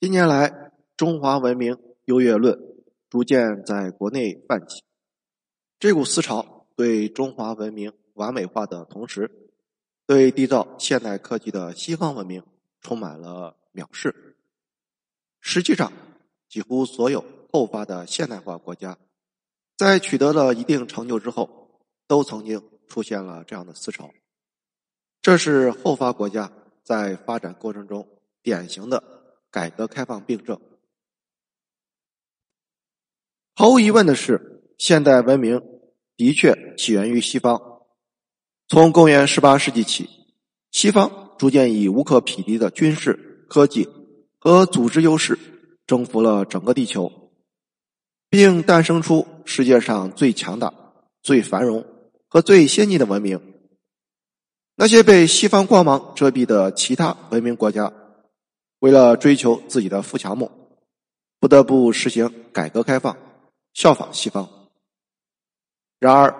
近年来，中华文明优越论逐渐在国内泛起。这股思潮对中华文明完美化的同时，对缔造现代科技的西方文明充满了藐视。实际上，几乎所有后发的现代化国家，在取得了一定成就之后，都曾经出现了这样的思潮。这是后发国家在发展过程中典型的改革开放病症。毫无疑问的是，现代文明的确起源于西方。从公元十八世纪起，西方逐渐以无可匹敌的军事、科技和组织优势征服了整个地球，并诞生出世界上最强大、最繁荣和最先进的文明。那些被西方光芒遮蔽的其他文明国家，为了追求自己的富强梦，不得不实行改革开放，效仿西方。然而，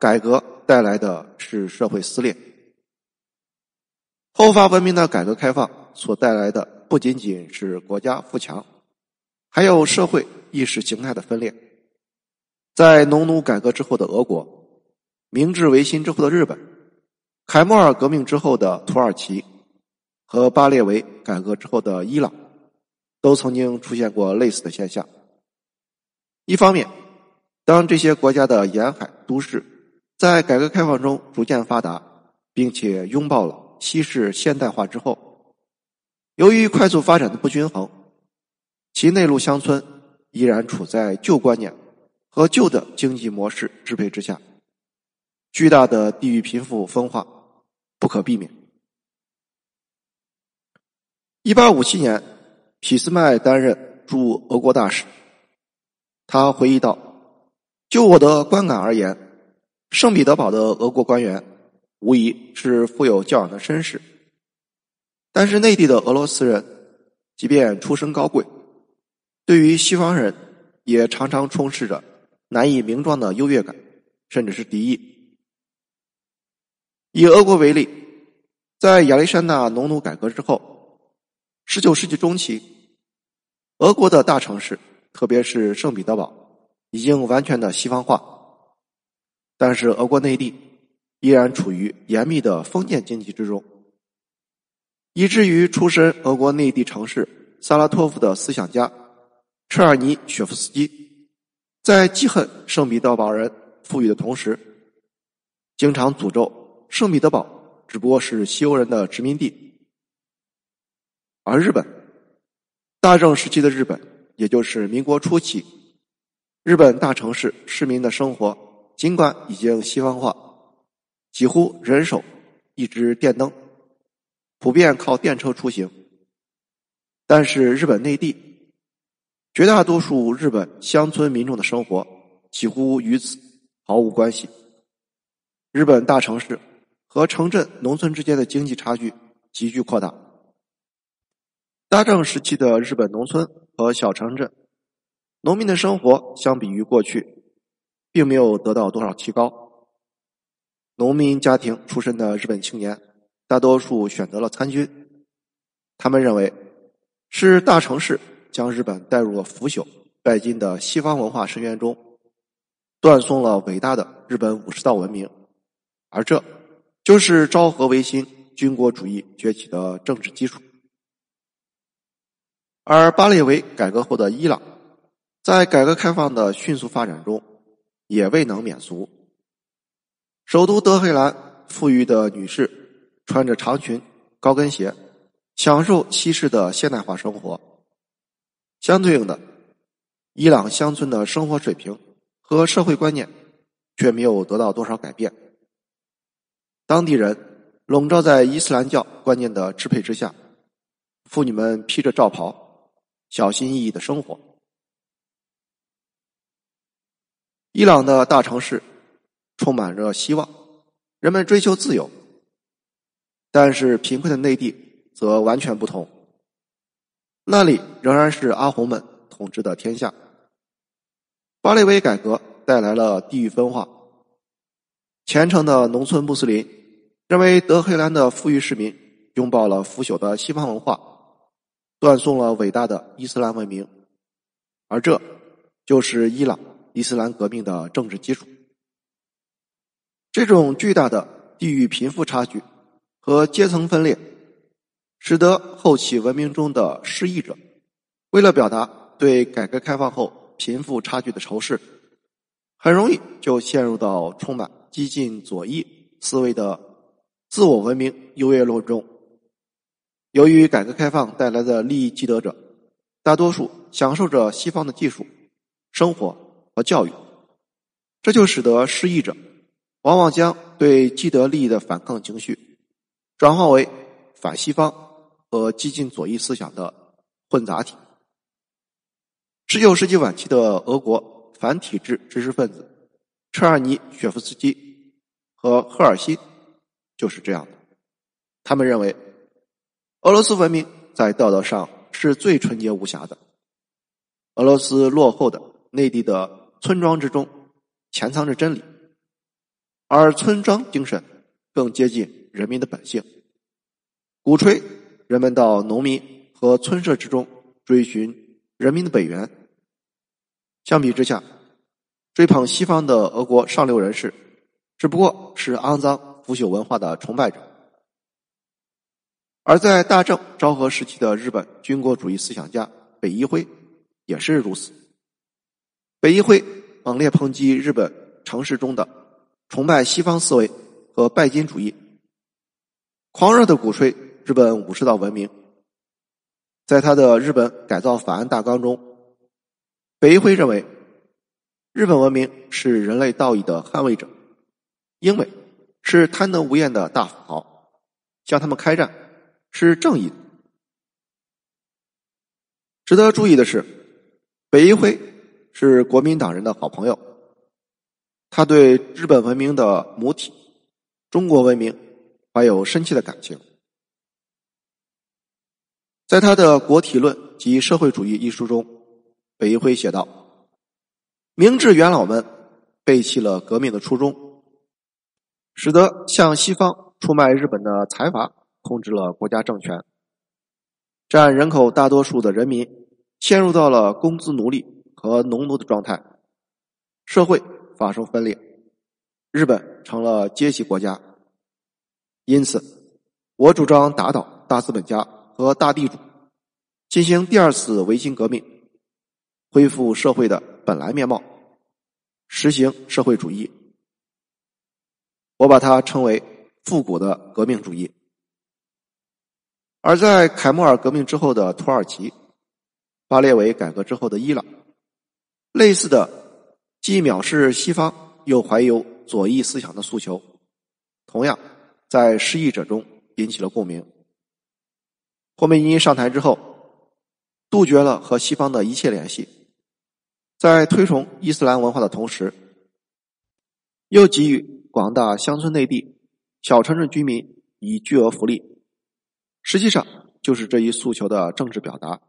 改革带来的是社会撕裂。后发文明的改革开放所带来的不仅仅是国家富强，还有社会意识形态的分裂。在农奴改革之后的俄国，明治维新之后的日本。凯末尔革命之后的土耳其和巴列维改革之后的伊朗，都曾经出现过类似的现象。一方面，当这些国家的沿海都市在改革开放中逐渐发达，并且拥抱了西式现代化之后，由于快速发展的不均衡，其内陆乡村依然处在旧观念和旧的经济模式支配之下，巨大的地域贫富分化。不可避免。一八五七年，俾斯麦担任驻俄国大使。他回忆道：“就我的观感而言，圣彼得堡的俄国官员无疑是富有教养的绅士，但是内地的俄罗斯人，即便出身高贵，对于西方人也常常充斥着难以名状的优越感，甚至是敌意。”以俄国为例，在亚历山大农奴改革之后，十九世纪中期，俄国的大城市，特别是圣彼得堡，已经完全的西方化。但是，俄国内地依然处于严密的封建经济之中，以至于出身俄国内地城市萨拉托夫的思想家车尔尼雪夫斯基，在记恨圣彼得堡人富裕的同时，经常诅咒。圣彼得堡只不过是西欧人的殖民地，而日本大正时期的日本，也就是民国初期，日本大城市市民的生活尽管已经西方化，几乎人手一只电灯，普遍靠电车出行，但是日本内地绝大多数日本乡村民众的生活几乎与此毫无关系。日本大城市。和城镇、农村之间的经济差距急剧扩大。大正时期的日本农村和小城镇，农民的生活相比于过去，并没有得到多少提高。农民家庭出身的日本青年，大多数选择了参军。他们认为，是大城市将日本带入了腐朽拜金的西方文化深渊中，断送了伟大的日本武士道文明，而这。就是昭和维新军国主义崛起的政治基础，而巴列维改革后的伊朗，在改革开放的迅速发展中，也未能免俗。首都德黑兰富裕的女士穿着长裙、高跟鞋，享受西式的现代化生活。相对应的，伊朗乡村的生活水平和社会观念却没有得到多少改变。当地人笼罩在伊斯兰教观念的支配之下，妇女们披着罩袍，小心翼翼的生活。伊朗的大城市充满着希望，人们追求自由。但是贫困的内地则完全不同，那里仍然是阿訇们统治的天下。巴列维改革带来了地域分化。虔诚的农村穆斯林认为，德黑兰的富裕市民拥抱了腐朽的西方文化，断送了伟大的伊斯兰文明，而这就是伊朗伊斯兰革命的政治基础。这种巨大的地域贫富差距和阶层分裂，使得后起文明中的失意者，为了表达对改革开放后贫富差距的仇视，很容易就陷入到充满激进左翼思维的自我文明优越论中。由于改革开放带来的利益既得者，大多数享受着西方的技术、生活和教育，这就使得失意者。往往将对既得利益的反抗情绪转化为反西方和激进左翼思想的混杂体。十九世纪晚期的俄国反体制知识分子车尔尼雪夫斯基和赫尔辛就是这样的。他们认为，俄罗斯文明在道德上是最纯洁无瑕的。俄罗斯落后的内地的村庄之中潜藏着真理。而村庄精神更接近人民的本性，鼓吹人们到农民和村社之中追寻人民的本源。相比之下，追捧西方的俄国上流人士只不过是肮脏腐朽文化的崇拜者。而在大正昭和时期的日本军国主义思想家北一辉也是如此。北一辉猛烈抨击日本城市中的。崇拜西方思维和拜金主义，狂热的鼓吹日本武士道文明。在他的日本改造法案大纲中，北一辉认为，日本文明是人类道义的捍卫者，英美是贪得无厌的大富豪，向他们开战是正义的。值得注意的是，北一辉是国民党人的好朋友。他对日本文明的母体中国文明怀有深切的感情，在他的《国体论及社会主义》一书中，北一辉写道：“明治元老们背弃了革命的初衷，使得向西方出卖日本的财阀控制了国家政权，占人口大多数的人民陷入到了工资奴隶和农奴的状态，社会。”发生分裂，日本成了阶级国家。因此，我主张打倒大资本家和大地主，进行第二次维新革命，恢复社会的本来面貌，实行社会主义。我把它称为复古的革命主义。而在凯末尔革命之后的土耳其，巴列维改革之后的伊朗，类似的。既藐视西方，又怀有左翼思想的诉求，同样在失意者中引起了共鸣。霍梅尼上台之后，杜绝了和西方的一切联系，在推崇伊斯兰文化的同时，又给予广大乡村内地、小城镇居民以巨额福利，实际上就是这一诉求的政治表达。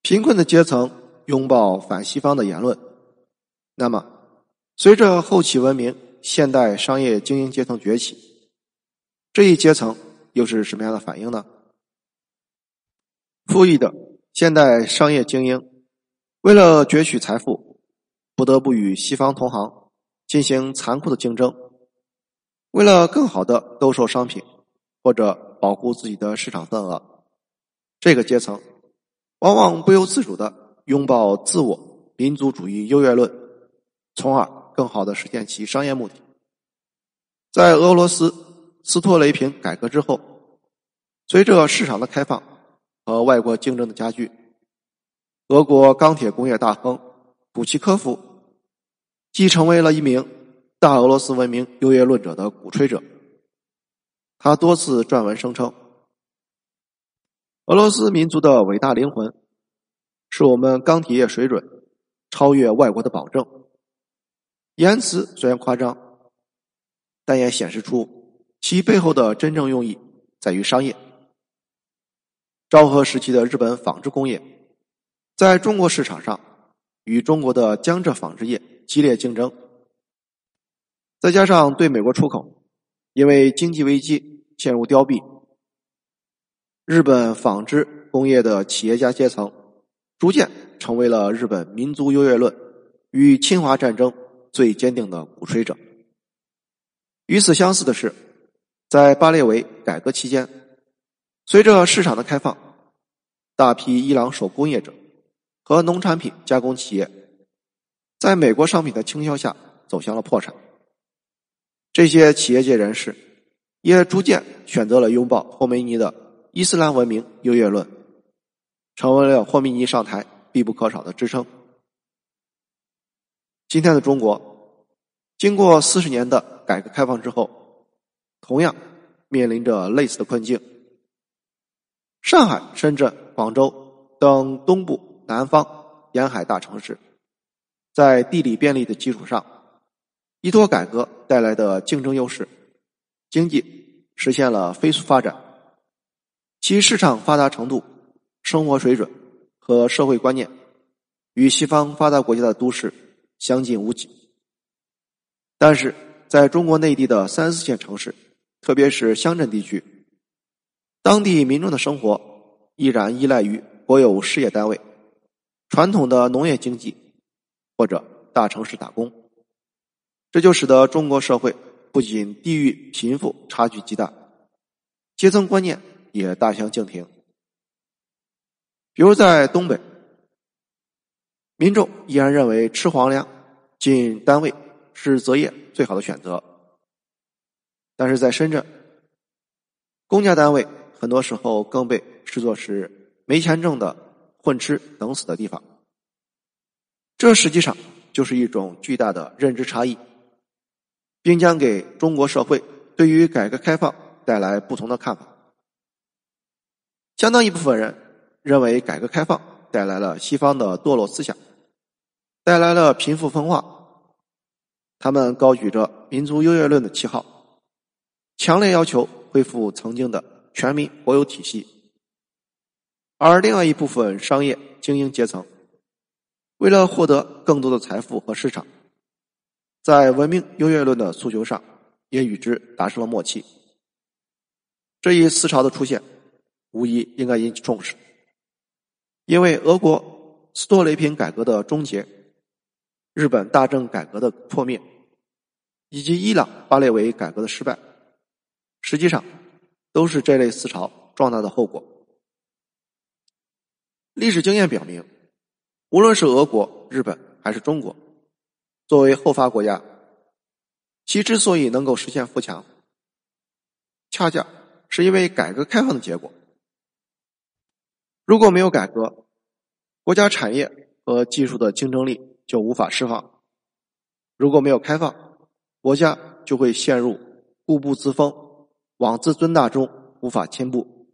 贫困的阶层拥抱反西方的言论，那么，随着后起文明、现代商业精英阶层崛起，这一阶层又是什么样的反应呢？富裕的现代商业精英为了攫取财富，不得不与西方同行进行残酷的竞争，为了更好的兜售商品或者保护自己的市场份额，这个阶层。往往不由自主的拥抱自我民族主义优越论，从而更好的实现其商业目的。在俄罗斯斯托雷平改革之后，随着市场的开放和外国竞争的加剧，俄国钢铁工业大亨古奇科夫既成为了一名大俄罗斯文明优越论者的鼓吹者，他多次撰文声称。俄罗斯民族的伟大灵魂，是我们钢铁业水准超越外国的保证。言辞虽然夸张，但也显示出其背后的真正用意在于商业。昭和时期的日本纺织工业，在中国市场上与中国的江浙纺织业激烈竞争，再加上对美国出口，因为经济危机陷入凋敝。日本纺织工业的企业家阶层逐渐成为了日本民族优越论与侵华战争最坚定的鼓吹者。与此相似的是，在巴列维改革期间，随着市场的开放，大批伊朗手工业者和农产品加工企业在美国商品的倾销下走向了破产。这些企业界人士也逐渐选择了拥抱霍梅尼的伊斯兰文明优越论，成为了霍梅尼上台必不可少的支撑。今天的中国，经过四十年的改革开放之后，同样面临着类似的困境。上海、深圳、广州等东部、南方沿海大城市，在地理便利的基础上。依托改革带来的竞争优势，经济实现了飞速发展，其市场发达程度、生活水准和社会观念与西方发达国家的都市相近无几。但是，在中国内地的三四线城市，特别是乡镇地区，当地民众的生活依然依赖于国有事业单位、传统的农业经济或者大城市打工。这就使得中国社会不仅地域贫富差距极大，阶层观念也大相径庭。比如在东北，民众依然认为吃皇粮进单位是择业最好的选择，但是在深圳，公家单位很多时候更被视作是没钱挣的混吃等死的地方。这实际上就是一种巨大的认知差异。并将给中国社会对于改革开放带来不同的看法。相当一部分人认为，改革开放带来了西方的堕落思想，带来了贫富分化。他们高举着民族优越论的旗号，强烈要求恢复曾经的全民国有体系。而另外一部分商业精英阶层，为了获得更多的财富和市场。在文明优越论的诉求上，也与之达成了默契。这一思潮的出现，无疑应该引起重视，因为俄国斯托雷平改革的终结、日本大政改革的破灭，以及伊朗巴列维改革的失败，实际上都是这类思潮壮大的后果。历史经验表明，无论是俄国、日本还是中国。作为后发国家，其之所以能够实现富强，恰恰是因为改革开放的结果。如果没有改革，国家产业和技术的竞争力就无法释放；如果没有开放，国家就会陷入固步自封、妄自尊大中无法进步。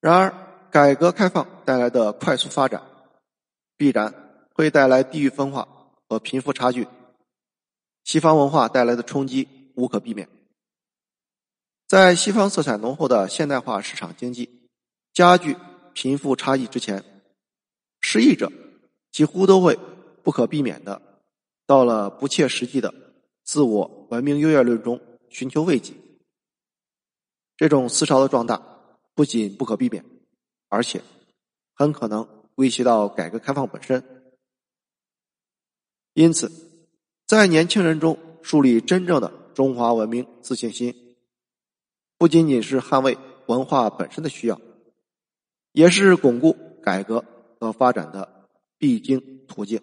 然而，改革开放带来的快速发展，必然。会带来地域分化和贫富差距，西方文化带来的冲击无可避免。在西方色彩浓厚的现代化市场经济加剧贫富差异之前，失意者几乎都会不可避免的到了不切实际的自我文明优越论中寻求慰藉。这种思潮的壮大不仅不可避免，而且很可能威胁到改革开放本身。因此，在年轻人中树立真正的中华文明自信心，不仅仅是捍卫文化本身的需要，也是巩固改革和发展的必经途径。